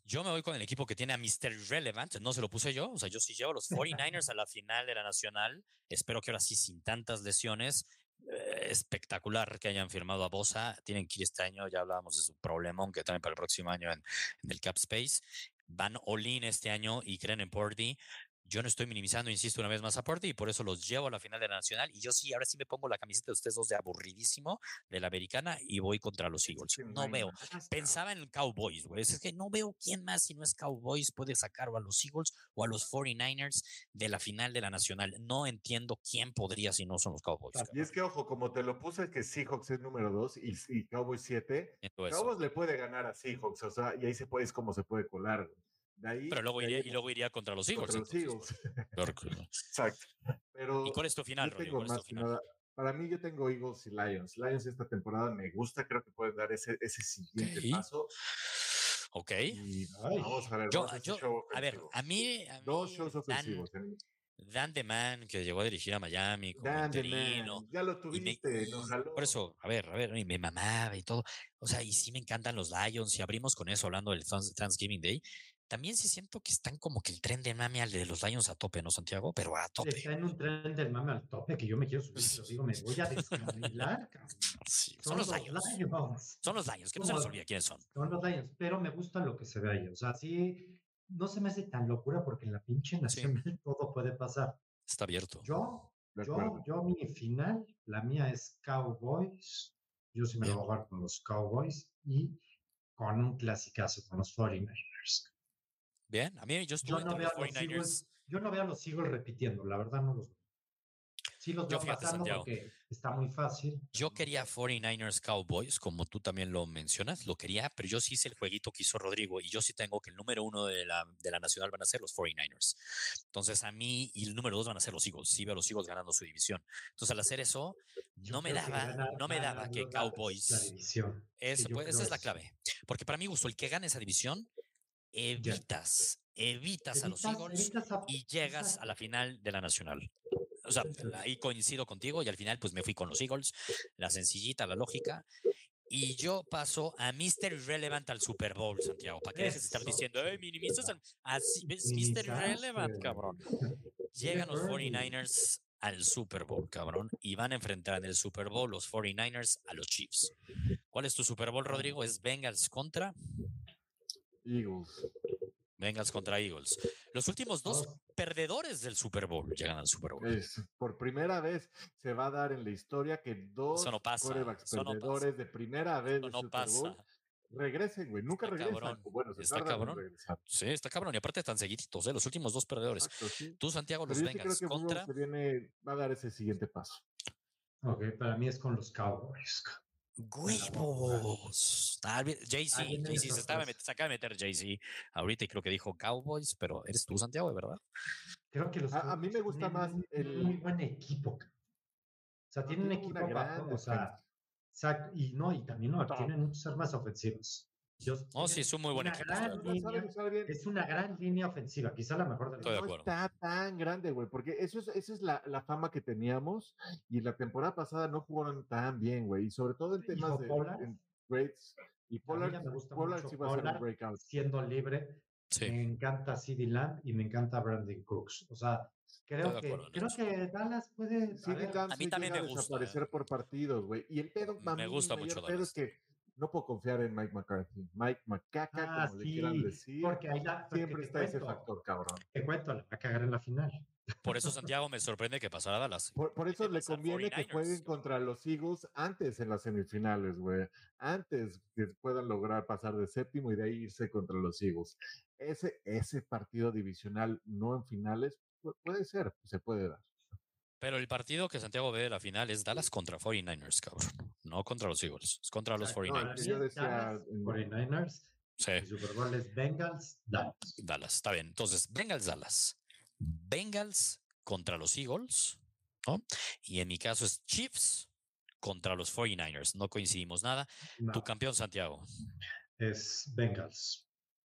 Yo me voy con el equipo que tiene a Mr. Relevant. No se lo puse yo. O sea, yo sí llevo los 49ers a la final de la Nacional. Espero que ahora sí, sin tantas lesiones. Eh, espectacular que hayan firmado a Bosa. Tienen que ir este año. Ya hablábamos de su problemón que también para el próximo año en, el Cap Space. Van all-in este año y creen en Purdy. Yo no estoy minimizando, insisto una vez más a Purdy y por eso los llevo a la final de la Nacional. Y yo sí, ahora sí me pongo la camiseta de ustedes dos de aburridísimo de la americana y voy contra los Eagles. No veo. Pensaba en Cowboys, güey. Es que no veo quién más, si no es Cowboys, puede sacar o a los Eagles o a los 49ers de la final de la Nacional. No entiendo quién podría si no son los Cowboys. Y cabrón. es que, ojo, como te lo puse, que Seahawks es número 2 y, y Cowboys 7. Entiendo eso. Cowboys le puede ganar a Seahawks, o sea, y ahí se puede, es como se puede colar. güey. De ahí, Pero luego de ahí iría, y luego iría contra los Eagles. contra los Eagles. que- Exacto. Pero ¿Y cuál es tu final, Rodrigo? ¿Cuál es tu final? nada. Para mí, yo tengo Eagles y Lions. Lions esta temporada me gusta, creo que pueden dar ese, ese siguiente paso. Ok. Y Ay. vamos a ver. Yo, yo, a ver, a mí, a Dos mí shows Dan, ofensivos. en- Dan DeMan, que llegó a dirigir a Miami como Dan interino, Ya lo y me- tuviste, jaló. Por eso, a ver, a ver, y me mamaba y todo. O sea, y sí me encantan los Lions y abrimos con eso hablando del Thanksgiving Day. También sí siento que están como que el tren de mame al de los Lions a tope, ¿no, Santiago? Pero a tope. Está en un tren del mame al tope que yo me quiero subir, pero digo, me voy a descarrilar, cabrón. Sí, Son, son los Lions. Lions. Son los Lions, que no se nos olvide quiénes son. Son los Lions, pero me gusta lo que se ve ahí. O sea, sí, no se me hace tan locura porque en la pinche nacional todo puede pasar. Está abierto. Yo, yo, yo, mi final, la mía es Cowboys. Yo sí me lo voy a jugar con los Cowboys y con un clasicazo con los 49ers. Bien, a mí yo Yo estuve no veo los a los 49ers. Eagles, yo no veo a los Eagles repitiendo, la verdad no los veo. Sí los Yo veo fíjate, pasando porque está muy fácil. Yo quería 49ers Cowboys, como tú también lo mencionas, lo quería, pero yo sí hice el jueguito que hizo Rodrigo y yo sí tengo que el número uno de la, de la nacional van a ser los 49ers. Entonces a mí y el número dos van a ser los Eagles. Sí veo a los Eagles ganando su división. Entonces al hacer eso, Yo no me daba, no me daba que Cowboys. La división. Esa, yo pues, esa es la eso. clave. Porque para mí gustó el que gane esa división, evitas, evitas a los Eagles a- y llegas a la final de la nacional. O sea, ahí coincido contigo y al final pues me fui con los Eagles, la sencillita, la lógica. Y yo paso a Mr. Irrelevant al Super Bowl, Santiago. ¿Para qué dejes de estar diciendo, eh, minimizas al... Así, ves, Mr. Irrelevant, cabrón. Llegan los Bernie. 49ers al Super Bowl, cabrón, y van a enfrentar en el Super Bowl los 49ers a los Chiefs. ¿Cuál es tu Super Bowl, Rodrigo? ¿Es Bengals contra? Eagles. Bengals contra Eagles. Los últimos dos Dos. perdedores del Super Bowl llegan al Super Bowl. Es, por primera vez se va a dar en la historia que dos no pasa, quarterbacks eso no perdedores de primera vez no Super Bowl regresen, güey. Nunca Está regresan. cabrón, Bueno, se está cabrón. regresar. Sí, está cabrón. Y aparte tan seguiditos, ¿eh? Los últimos dos perdedores. Exacto, sí. Tú, Santiago, Pero los Bengals contra. se viene, va a dar ese siguiente paso. Ok, para mí es con los Cowboys. ¡Huevos! Ah, bien, Jay-Z, Jay-Z, la se, acaba de meter Jay-Z ahorita y creo que dijo Cowboys, pero eres tú, Santiago, verdad. Creo que los A- a mí me gusta más el- muy buen equipo. O sea, tienen un equipo una gran bajo, o sea, exacto, y no, y también no, tienen muchas armas ofensivas. Ellos No, sí, es un muy buen una equipo. línea- es una gran línea ofensiva, quizá la mejor de la Estoy de no está tan grande, güey, porque eso es, esa es la, la fama que teníamos y la temporada pasada no jugaron tan bien, güey, y sobre todo en temas de en grades. Y ya me gusta Pollard mucho sí va a ser un Pollard breakout. siendo libre. Sí. Me encanta CD Lamb y me encanta Brandon Cooks. O sea, creo que, acuerdo creo que Dallas puede. a CD Lamb A mí sí también me a gusta, desaparecer ¿eh? por partidos, güey. Y el pedo, Me gusta mucho mayor pedo es Dallas. que no puedo confiar en Mike McCarthy. Mike McCaca, Ah, como le quieran decir. porque ahí la, porque Siempre está ese factor, cabrón. Te cuento, la va a cagar en la final. Por eso, Santiago, me sorprende que pasara a Dallas. Por, por eso le conviene que 49ers. jueguen contra los Eagles antes en las semifinales, güey. Antes que puedan lograr pasar de séptimo y de ahí irse contra los Eagles. Ese, ese partido divisional, no en finales, pu- puede ser, se puede dar. Pero el partido que Santiago ve de la final es Dallas contra 49ers, cabrón. No contra los Eagles, es contra los Ah, no, 49ers. yo decía Dallas, en- 49ers, Sí, el Super Bowl es Bengals, Dallas. Dallas, está bien. Entonces, Bengals, Dallas. Bengals contra los Eagles, ¿no? Y en mi caso es Chiefs contra los 49ers. No coincidimos nada. No, Tu campeón, Santiago. es Bengals.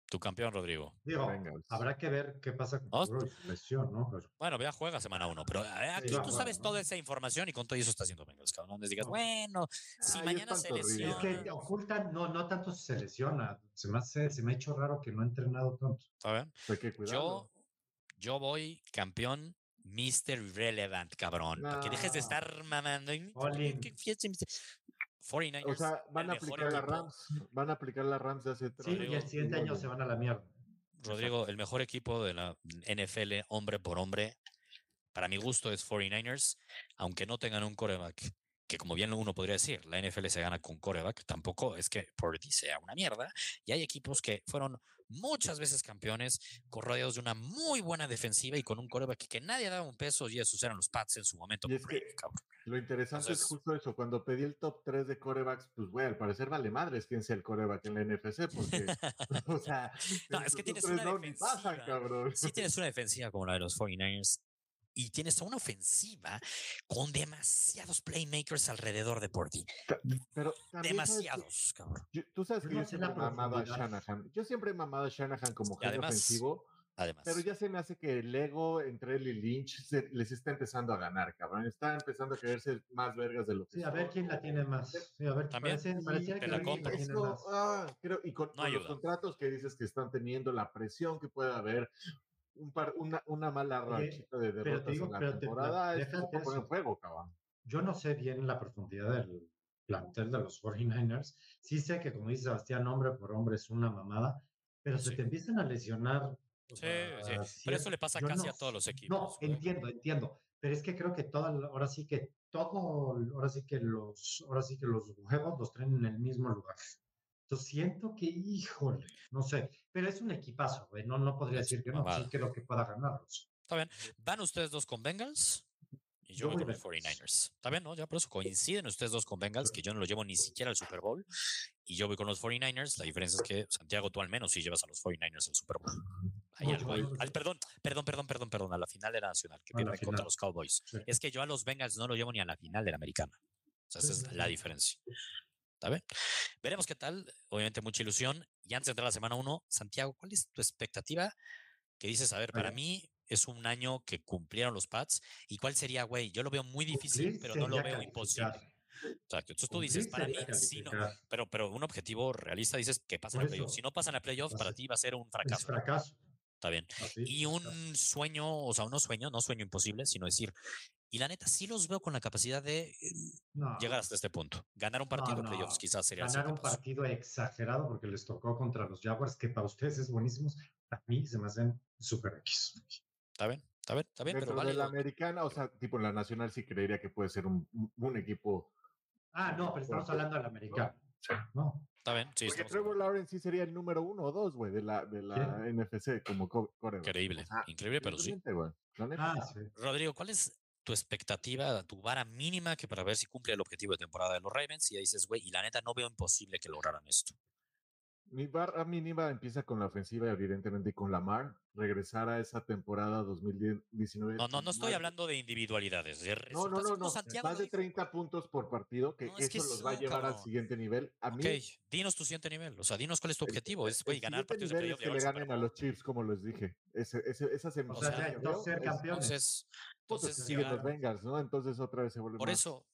Tu campeón, Rodrigo. Digo, Bengals. habrá que ver qué pasa con su lesión, ¿no? Pero- Bueno, ya juega semana uno, pero eh, aquí va a tú jugar, sabes ¿no? toda esa información y con todo eso está haciendo Bengals, cabrón. No les digas, No. bueno, si Ay, mañana se pantorrilla. Es lesiona. que ocultan, no, no tanto si se lesiona. Se me, hace, se me ha hecho raro que no ha entrenado tanto. ¿Está bien? Hay que cuidarlo. Yo, yo voy campeón Mr. Relevant, cabrón. Para que dejes de estar mamando. ¿qué. 49ers. O sea, van a aplicar la. Rams. Van a aplicar la Rams de hace tres Sí, y el siguiente año se van a la mierda. Rodrigo, el mejor equipo de la NFL, hombre por hombre, para mi gusto es 49ers, aunque no tengan un coreback, que como bien uno podría decir, la NFL se gana con coreback, tampoco es que Purdy sea una mierda, y hay equipos que fueron muchas veces campeones, rodeados de una muy buena defensiva y con un coreback que nadie daba un peso, y esos eran los Pats en su momento. Y es que-. Lo interesante es justo eso. Cuando pedí el top 3 de corebacks, pues, güey, al parecer vale madres quién sea el coreback en la NFC, porque, o sea, No, es que tienes una pasan, cabrón. sí tienes una defensiva como la de los 49ers y tienes una ofensiva con demasiados playmakers alrededor de. Pero ¿sabes qué? Demasiados, cabrón. Yo- tú sabes que no yo siempre he mamado a. Shanahan. Yo siempre he mamado a Shanahan como jefe además- ofensivo, Además, pero ya se me hace que el ego entre él y Lynch se- les está empezando a ganar, cabrón. Está empezando a creerse más vergas de lo que Sí, a ver quién la tiene más. Sí, a ver, También, parece, parecía te que la compro. la tiene Eso, más. ah, creo, y con, No con los contratos que dices que están teniendo, la presión que puede haber, un par, una, una mala rachita de pero te derrotas digo, en la pero te- temporada, se poner en eso. fuego, cabrón. Yo no sé bien la profundidad del plantel de los 49ers. Sí sé que, como dice Sebastián, hombre por hombre es una mamada, pero se Sí. te empiezan a lesionar. sí, sea, sí. Pero eso le pasa casi no a todos los equipos. No, güey. entiendo, entiendo. Pero es que creo que toda, la- ahora sí que todo, ahora sí que los, ahora sí que los huevos los traen en el mismo lugar. Entonces siento que, híjole, no sé, pero es un equipazo. No, no podría decir que no, mamada. sí creo que pueda ganarlos. Está bien. ¿Van ustedes dos con Bengals? Y yo Yo voy con los Bengals. 49ers. Está bien, ¿no? Ya por eso coinciden ustedes dos con Bengals, que yo no lo llevo ni siquiera al Super Bowl. Y yo voy con los 49ers. La diferencia es que, Santiago, tú al menos sí llevas a los 49ers al Super Bowl. Algo ahí. mejor. Al- perdón, perdón, perdón, perdón, perdón, a la final de la Nacional, que pierden contra los Cowboys. Sí. Es que yo a los Bengals no lo llevo ni a la final de la Americana. O sea, esa es sí, la sí. diferencia. ¿Está bien? Veremos qué tal. Obviamente, mucha ilusión. Y antes de entrar a la semana 1, Santiago, ¿cuál es tu expectativa? Que dices, a ver, para Oye. mí es un año que cumplieron los Pats. ¿Y cuál sería, güey? Yo lo veo muy difícil, Cumplir pero no lo veo imposible. Entonces tú dices, para mí, sí, no, pero, pero un objetivo realista dices que pasen Por a playoffs. Si no pasan a playoffs, para ti va a ser un Es fracaso. fracaso. Está bien. así, Y un fracaso. sueño, o sea, no sueño, no sueño imposible, sino decir, y la neta, sí los veo con la capacidad de eh, No, llegar hasta este punto. Ganar un partido de no. playoffs quizás sería ganar un partido exagerado porque les tocó contra los Jaguars, que para ustedes es buenísimos, a mí se me hacen super X. Está bien, está bien, está bien, pero Dentro de vale. la americana, o sea, tipo en la nacional sí creería que puede ser un, equipo. Ah, no, pero estamos hablando del americano. No, Está bien, sí, Porque Trevor Lawrence sí sería el número uno o dos, güey, de la, de la NFC como increíble, O sea, increíble, pero sí. la neta. ah, sí. Rodrigo, ¿cuál es tu expectativa, tu vara mínima que para ver si cumple el objetivo de temporada de los Ravens? Y dices, güey, y la neta no veo imposible que lograran esto. Mi barra mínima empieza con la ofensiva, evidentemente, y con Lamar. Regresar a esa temporada 2019. No, no, no estoy hablando de individualidades. De No, no, no, no. Santiago Más de dijo, 30 güey. puntos por partido, que No, es eso que los va a llevar al siguiente nivel. A mí, Ok, dinos tu siguiente nivel. O sea, dinos cuál es tu el- objetivo. Es, güey, ganar partidos de nivel es playoff. que le ganen a los Chiefs, como les dije. Ese, ese, esa O semifinal, sea, entonces ser es- campeones. Entonces, puta, entonces siguen los Bengals, ¿no? Entonces otra vez se vuelve por más- eso,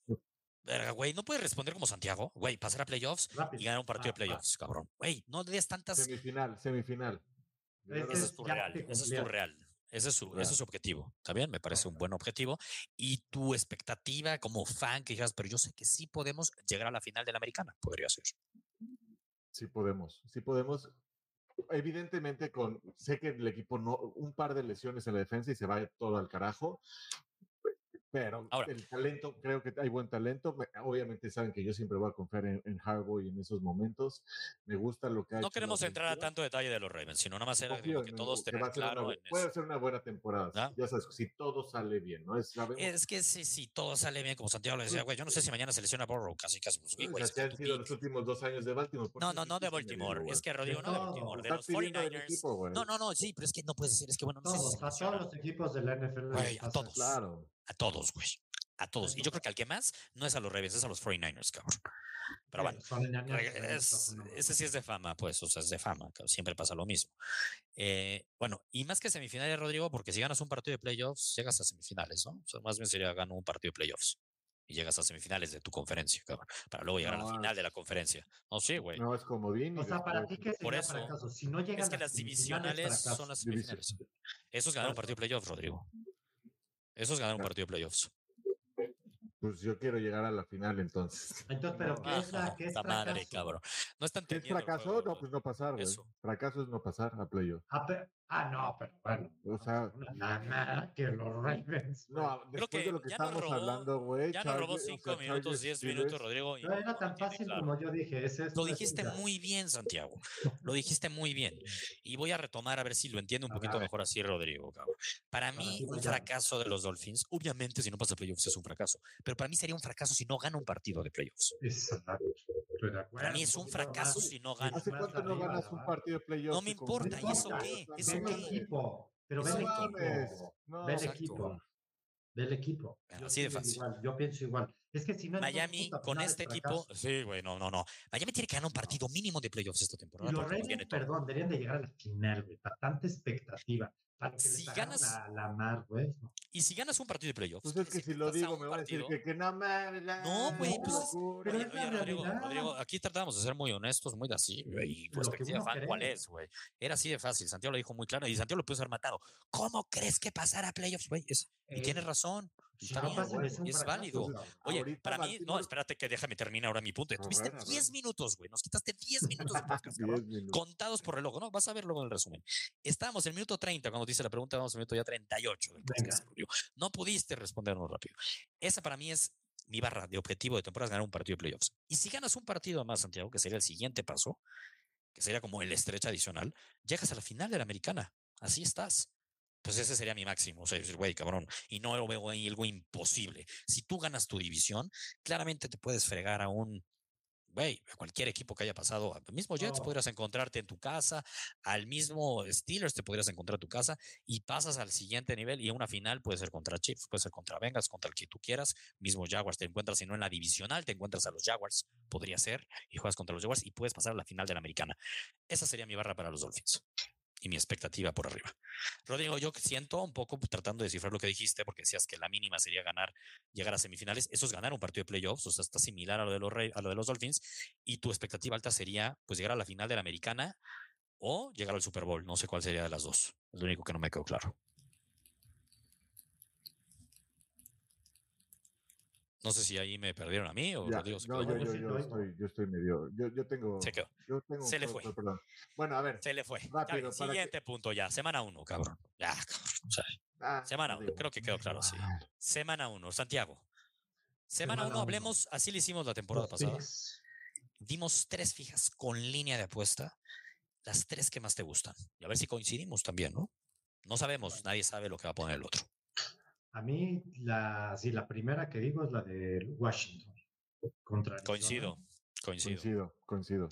verga, güey, no puedes responder como Santiago, güey, pasar a playoffs Rápido. y ganar un partido Ah, de playoffs, cabrón. Güey, no des tantas. Semifinal, semifinal. Ese es tu real, ese es tu real. Ese es su, Claro. ese es su objetivo. ¿Está bien? Me parece un buen objetivo. Y tu expectativa como fan que digas, pero yo sé que sí podemos llegar a la final de la americana. Podría ser. Sí podemos, sí podemos. Evidentemente, con sé que el equipo no, un par de lesiones en la defensa y se va todo al carajo. Pero Ahora. el talento, creo que hay buen talento. Me- Obviamente saben que yo siempre voy a confiar en, en y en esos momentos. Me gusta lo que ha No hecho queremos entrar a tanto detalle de los Ravens, sino nada más era Confío que todos una claro en puede ser una buena temporada. ¿Ah? Ya sabes, si todo sale bien, ¿no? Es, que si, si todo sale bien, como Santiago le decía, güey, yo no sé si mañana se lesiona Burrow, casi casi, pues, o güey, sea, han sido pick. los últimos dos años de Baltimore. ¿por No, no, no de Baltimore. Es que Rodrigo, no de todo. Baltimore, de los pidiendo del 49ers. equipo, güey. No, no, no, sí, pero es que no puedes decir, es que bueno, no sé si a todos los equipos de la NFL. Güey, a todos. Claro. A todos, güey. A todos. Y yo creo que al que más no es a los Ravens, es a los 49ers, cabrón. Pero bueno, es- son unos- ese sí es de fama, pues, o sea, es de fama, cabrón, siempre pasa lo mismo. Eh, bueno, y más que semifinales, Rodrigo, porque si ganas un partido de playoffs, llegas a semifinales, ¿no? O sea, más bien sería ganar un partido de playoffs y llegas a semifinales de tu conferencia, cabrón, para luego llegar a No, la final de la conferencia. No, sí, güey. No es comodín. y O sea, para ti, ¿qué Por eso, fracaso? Si no llegan Es que a las divisionales son las semifinales. Eso es ganar un partido de playoffs, Rodrigo. Eso es ganar un Claro. partido de playoffs. Pues yo quiero llegar a la final entonces. Entonces, pero ¿qué es, la, qué es Esta madre, fracaso? cabrón. No están ¿Qué es fracaso? juego, No, pues no pasar, güey. Fracaso es no pasar a playoff. Ah, pero- ah, no, pero bueno. O sea, lana que los Ravens. no, Creo después que de lo que estamos robó- hablando, güey. Ya nos robó Chargers- o 5 sea, minutos, Chargers, 10 Steelers, minutos, Rodrigo. y No era tan fácil claro. como yo dije. Ese es Lo dijiste muy bien, Santiago. Lo dijiste muy bien. Y voy a retomar a ver si lo entiende un A poquito ver. mejor así, Rodrigo. cabrón. Para mí, un fracaso de los Dolphins, obviamente, si no pasa playoffs es un fracaso. Pero para mí sería un fracaso si no gana un partido de playoffs. Exacto. Estoy de acuerdo. Para mí es un fracaso si no gana. ¿Hace más cuánto no ganas la un verdad. partido de playoff? No me importa, ¿y eso qué? ¿Eso Ve el qué? equipo. Pero ve el equipo. Ve el equipo. Ve el equipo. Así de pienso fácil. Igual, yo pienso igual. Es que si no. Miami con este equipo, sí, güey, no, no, no. Miami tiene que ganar un partido mínimo de playoffs esta Y temporada. los Ravens, todo. perdón, deberían de llegar a la final, güey. Para tanta expectativa. Para que Si ganas- la, la mar, güey. no. Y si ganas un partido de playoffs, Pues es quiere que si decir lo estás a digo un me van a decir partido- que, que no mames. la- No, güey, pues locura. Oye, oye, Rodrigo, aquí tratamos de ser muy honestos, muy de así, güey, perspectiva fan, ¿cuál es, güey? Era así de fácil, Santiago lo dijo muy claro, y Santiago lo puso haber matado. ¿Cómo crees que pasará a playoffs, güey? Y Eh, tienes razón, No güey, es es válido. Oye, para mí, no, Baltimore- espérate que déjame terminar ahora mi punto. Tuviste ver, a 10 ver. minutos, güey, nos quitaste 10 minutos de podcast, cabrón. 10 minutos. Contados por reloj, ¿no? Vas a ver luego en el resumen. Estábamos en el minuto 30 cuando te hice la pregunta, vamos al minuto ya 38 del podcast. No pudiste respondernos rápido. Esa para mí es mi barra de objetivo de temporada, es ganar un partido de playoffs. Y si ganas un partido más, Santiago, que sería el siguiente paso, que sería como el estrecha adicional, llegas a la final de la americana. Así estás. Pues ese sería mi máximo. O sea, decir, güey, cabrón. Y no lo veo ahí algo imposible. Si tú ganas tu división, claramente te puedes fregar a un, güey, a cualquier equipo que haya pasado. Al mismo Jets No. podrías encontrarte en tu casa, al mismo Steelers te podrías encontrar en tu casa y pasas al siguiente nivel y una final puede ser contra Chiefs, puede ser contra Bengals, contra el que tú quieras. Mismo Jaguars te encuentras, si no en la divisional, te encuentras a los Jaguars, podría ser, y juegas contra los Jaguars y puedes pasar a la final de la americana. Esa sería mi barra para los Dolphins y mi expectativa por arriba. Rodrigo, yo siento un poco tratando de descifrar lo que dijiste, porque decías que la mínima sería ganar, llegar a semifinales. Eso es ganar un partido de playoffs, o sea, está similar a lo de los, a lo de los Dolphins. Y tu expectativa alta sería, pues, llegar a la final de la americana o llegar al Super Bowl. No sé cuál sería de las dos. Es lo único que no me quedó claro. No sé si ahí me perdieron a mí o Ya, Rodrigo se no, quedó. yo, yo, Sí, yo lo estoy, yo estoy medio. Yo, yo tengo. Se quedó. Yo tengo Se le fue. perdón. Bueno, a ver. Se le fue. Rápido, que- siguiente punto ya. Semana uno, cabrón. Ya, cabrón. O sea, ah, semana digo, uno. Creo que quedó claro, sí. Semana 1, Santiago. Semana Semana 1, uno. hablemos, así le hicimos la temporada Los pasada. picks. Dimos tres fijas con línea de apuesta, las tres que más te gustan. Y a ver si coincidimos también, ¿no? No sabemos, nadie sabe lo que va a poner el otro. A mí, la, sí, la primera que digo es la de Washington. Contra. Coincido, coincido. Coincido, coincido.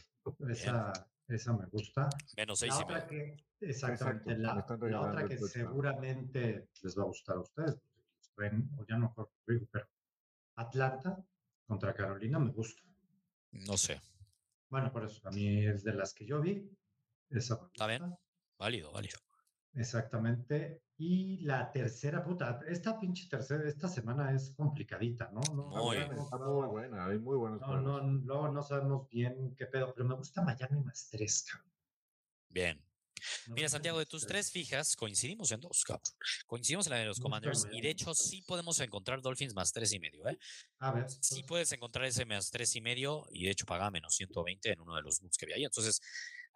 Esa, esa me gusta. Menos seis La y otra medio. que, exactamente, Exacto, la, otra que seguramente les va a gustar a ustedes, traen, o ya no pero Atlanta contra Carolina me gusta. No sé. Bueno, por eso, a mí es de las que yo vi. Esa me Está bien. Válido, válido. Exactamente. Y la tercera, puta, esta pinche tercera, esta semana es complicadita, ¿no? no Muy. no, no, muy buena, hay muy buenos No, no, luego no sabemos bien qué pedo, pero me gusta Miami más tres, cabrón. Bien, Mira, Santiago, de tus tres. fijas, coincidimos en dos, cabrón. Coincidimos en la de los Commanders y de hecho sí podemos encontrar Dolphins más tres y medio, ¿eh? A ver. Sí entonces, puedes encontrar ese más tres y medio y de hecho pagaba menos 120 en uno de los books que vi ahí. Entonces,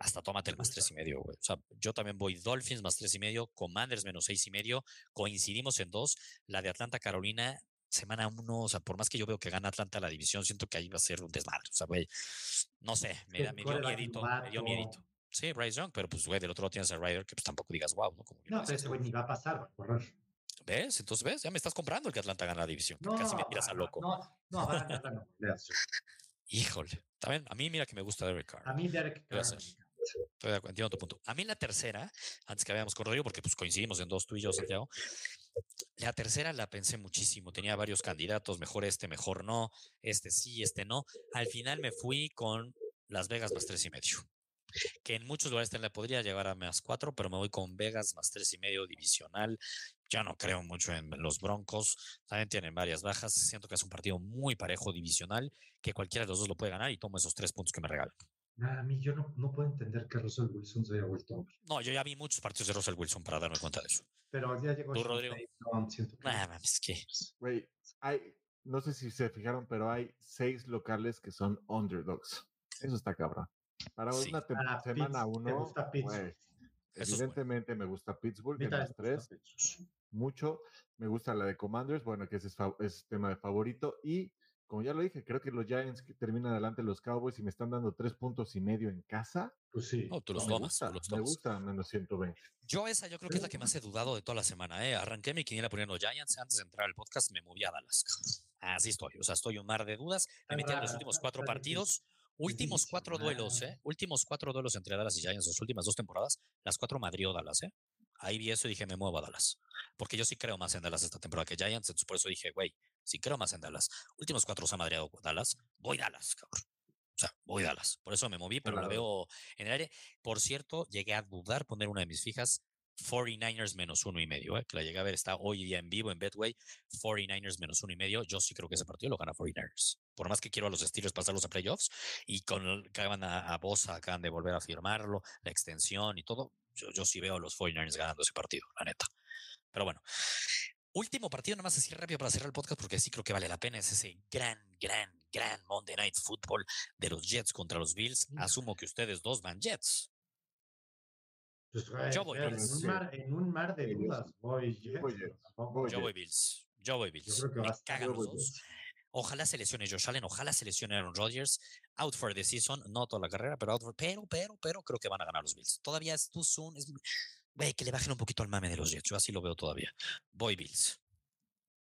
hasta tómate el más tres y medio, güey. O sea, yo también voy Dolphins más tres y medio, Commanders menos seis y medio. Coincidimos en dos. La de Atlanta, Carolina, semana uno, o sea, por más que yo veo que gana Atlanta la división, siento que ahí va a ser un desmadre. O sea, güey, no sé, me, me dio miedito, me dio miedito. Sí, Bryce Young, pero pues, güey, del otro lado tienes a Ryder, que pues tampoco digas, wow, ¿no? Como No, pero ese güey ni va a pasar, correr. ¿Ves? Entonces, ¿ves? Ya me estás comprando el que Atlanta gana la división. No, Casi me tiras a loco. No, no. Híjole. También, a mí mira que me gusta Derek Carr. A mí Derek Carr. Estoy de acuerdo, entiendo tu punto. A mí la tercera, antes que habíamos corrido, porque pues coincidimos en dos tú y yo, Santiago. La tercera la pensé muchísimo. Tenía varios candidatos, mejor este, mejor no, este sí, este no. Al final me fui con Las Vegas más tres y medio. Que en muchos lugares la podría llevar a más cuatro, pero me voy con Vegas más tres y medio divisional. Ya no creo mucho en los Broncos. También tienen varias bajas. Siento que es un partido muy parejo divisional, que cualquiera de los dos lo puede ganar y tomo esos tres puntos que me regalan. A mí yo no, no puedo entender que Russell Wilson se haya vuelto hombre. No, yo ya vi muchos partidos de Russell Wilson para darme cuenta de eso. Pero ya llegó ¿Tú, Rodrigo? Payton, siento que- Nah, mames, que Güey, hay, no sé si se fijaron, pero hay seis locales que son underdogs. Eso está cabrón. Para Sí. una semana Pitts, ¿te uno, gusta Pittsburgh? bueno. evidentemente me gusta Pittsburgh también las me gusta tres, Pittsburgh. mucho. Me gusta la de Commanders, bueno, que ese es, es tema de favorito. Y como ya lo dije, creo que los Giants que terminan adelante los Cowboys y me están dando tres puntos y medio en casa. Pues sí. No, tú los me tomas, gusta, tú los me tomas. gusta menos 120. Yo esa yo creo que es la que más he dudado de toda la semana. ¿eh? Arranqué mi quiniela poniendo Giants. Antes de entrar al podcast me moví a Dallas. Así estoy. O sea, estoy un mar de dudas. Me metí en los últimos cuatro partidos. Últimos cuatro duelos. ¿eh? Últimos cuatro duelos entre Dallas y Giants, las últimas dos temporadas. Las cuatro Madrid o Dallas, ¿eh? Ahí vi eso y dije, me muevo a Dallas. Porque yo sí creo más en Dallas esta temporada que Giants. Entonces por eso dije, güey, sí creo más en Dallas. Últimos cuatro se ha madreado Dallas. Voy Dallas, cabrón. O sea, voy Dallas. Por eso me moví, pero la Claro. veo en el aire. Por cierto, llegué a dudar poner una de mis fijas 49ers menos uno y medio, ¿eh? que la llegué a ver, está hoy día en vivo en Betway, 49ers menos uno y medio, yo sí creo que ese partido lo gana 49ers, por más que quiero a los Steelers pasarlos a playoffs, y con el que acaban a, a Bosa, acaban de volver a firmarlo, la extensión y todo, yo, yo sí veo a los 49ers ganando ese partido, la neta. Pero bueno, último partido, nada más así rápido para cerrar el podcast, porque sí creo que vale la pena, es ese gran, gran, gran Monday Night Football de los Jets contra los Bills, asumo que ustedes dos van Jets. Pues, güey, Yo voy en, Bills. un mar, en un mar de dudas voy Jets, voy Jets, voy Yo voy Bills. Yo voy Bills. creo que Me va a estar- cagan yo los voy dos. Ojalá se lesione Josh Allen, ojalá se lesione Aaron Rodgers. Out for the season, no toda la carrera, pero out for- pero, pero, pero creo que van a ganar los Bills. Todavía es too soon. Es, güey, que le bajen un poquito al mame de los Jets. Yo así lo veo todavía. Voy Bills.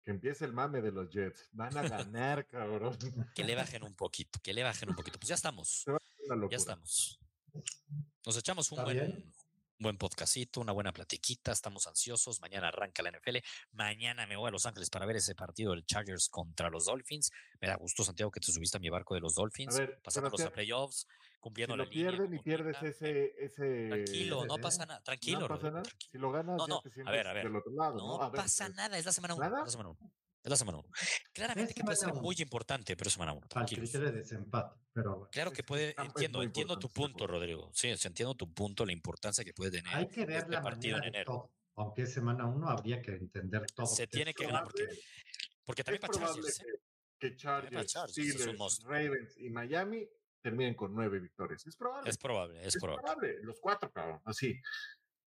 Que empiece el mame de los Jets. Van a ganar, cabrón. Que le bajen un poquito, que le bajen un poquito. Pues ya estamos. Ya estamos. Nos echamos un ¿Está buen, bien? un buen podcastito, una buena platiquita. Estamos ansiosos. Mañana arranca la NFL. Mañana me voy a Los Ángeles para ver ese partido del Chargers contra los Dolphins. Me da gusto, Santiago, que te subiste a mi barco de los Dolphins, ver, pasándolos a Sebastián, playoffs, Si cumpliendo lo la línea. pierden y como pierdes nunca. ese, ese. Tranquilo, no Eh, pasa nada. Tranquilo, no pasa nada. Si lo ganas, No, ya no, te a sientes ver, a ver. del otro lado, ¿no? No A ver, pasa pues, nada, es la semana 1. ¿Nada? Es la semana 1. Es la semana 1. Claramente que puede ser muy importante, pero es semana 1. Para el Tranquilos. criterio de desempate, pero bueno. Claro que puede, entiendo, entiendo tu punto. Rodrigo. Sí, entiendo tu punto, la importancia que puede tener. Hay que ver este la partido en enero. todo. Aunque es semana uno, habría que entender todo. Se tiene que ganar porque, porque Es también para Chargers. ¿eh? que, que Chargers, Steelers. Ravens y Miami terminen con nueve victorias. Es probable. Es probable, es Es probable. probable. Los cuatro, cabrón. Así.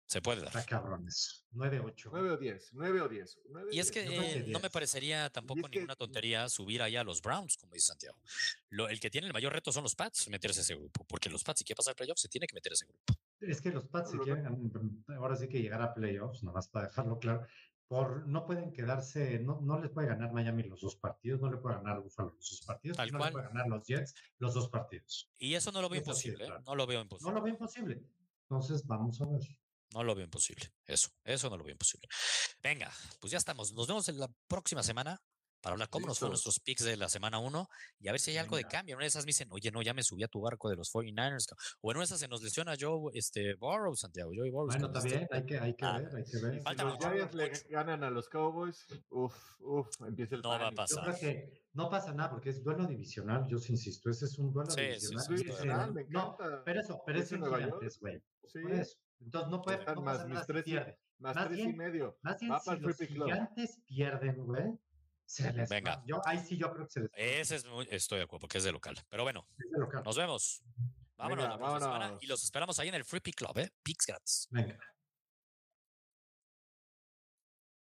Se puede Está dar. cabrones. 9-8. Nueve o diez. Nueve o diez. nueve o Y es que eh, no me 10. parecería tampoco que- ninguna tontería subir allá a los Browns, como dice Santiago. Lo- el que tiene el mayor reto son los Pats, meterse a ese grupo, porque los Pats, si quiere pasar playoffs, se tiene que meter a ese grupo. Es que los Pats, si quieren, ahora sí que llegar a playoffs, nada más para dejarlo claro, por, no pueden quedarse, no, no les puede ganar Miami los dos partidos, no le puede ganar Buffalo los dos partidos, Tal no cual. le puede ganar los Jets los dos partidos. Y eso no lo veo Eso imposible, ¿eh? claro. no lo veo No imposible. lo veo imposible. Entonces, vamos a ver. No lo veo imposible. Eso, eso no lo veo imposible. Venga, pues ya estamos. Nos vemos en la próxima semana para hablar cómo nos fueron nuestros picks de la semana 1 y a ver si hay algo de Venga. cambio. En una de esas me dicen, oye, no, ya me subí a tu barco de los 49ers. ca- O en una de esas se nos lesiona Joe este, Burrow, Santiago. Burrow. Bueno, está bien, hay que, hay que Ah, ver, hay que ver. Si falta los mucho, Giants le ganan a los Cowboys, uff, uff, empieza el No va a pasar. Yo creo que no pasa nada porque es duelo divisional, yo sí insisto, ese es un duelo Sí, sí, divisional. sí, y de ese- Divisional, me no, encanta. pero eso, pero ¿Es gigantes, güey. Sí. Por eso. Entonces no puede no más mis si tres y- pierde. Más, Más tres y bien- medio. Más bien, Va si los gigantes pierden, güey, se les Venga. va. Yo, ahí sí yo creo que se les va. Ese es muy, estoy de acuerdo, porque es de local. Pero bueno, local. nos vemos. Vámonos Venga, la próxima semana vámonos. y los esperamos ahí en el Free Pick Club, ¿eh? Picks gratis. Venga.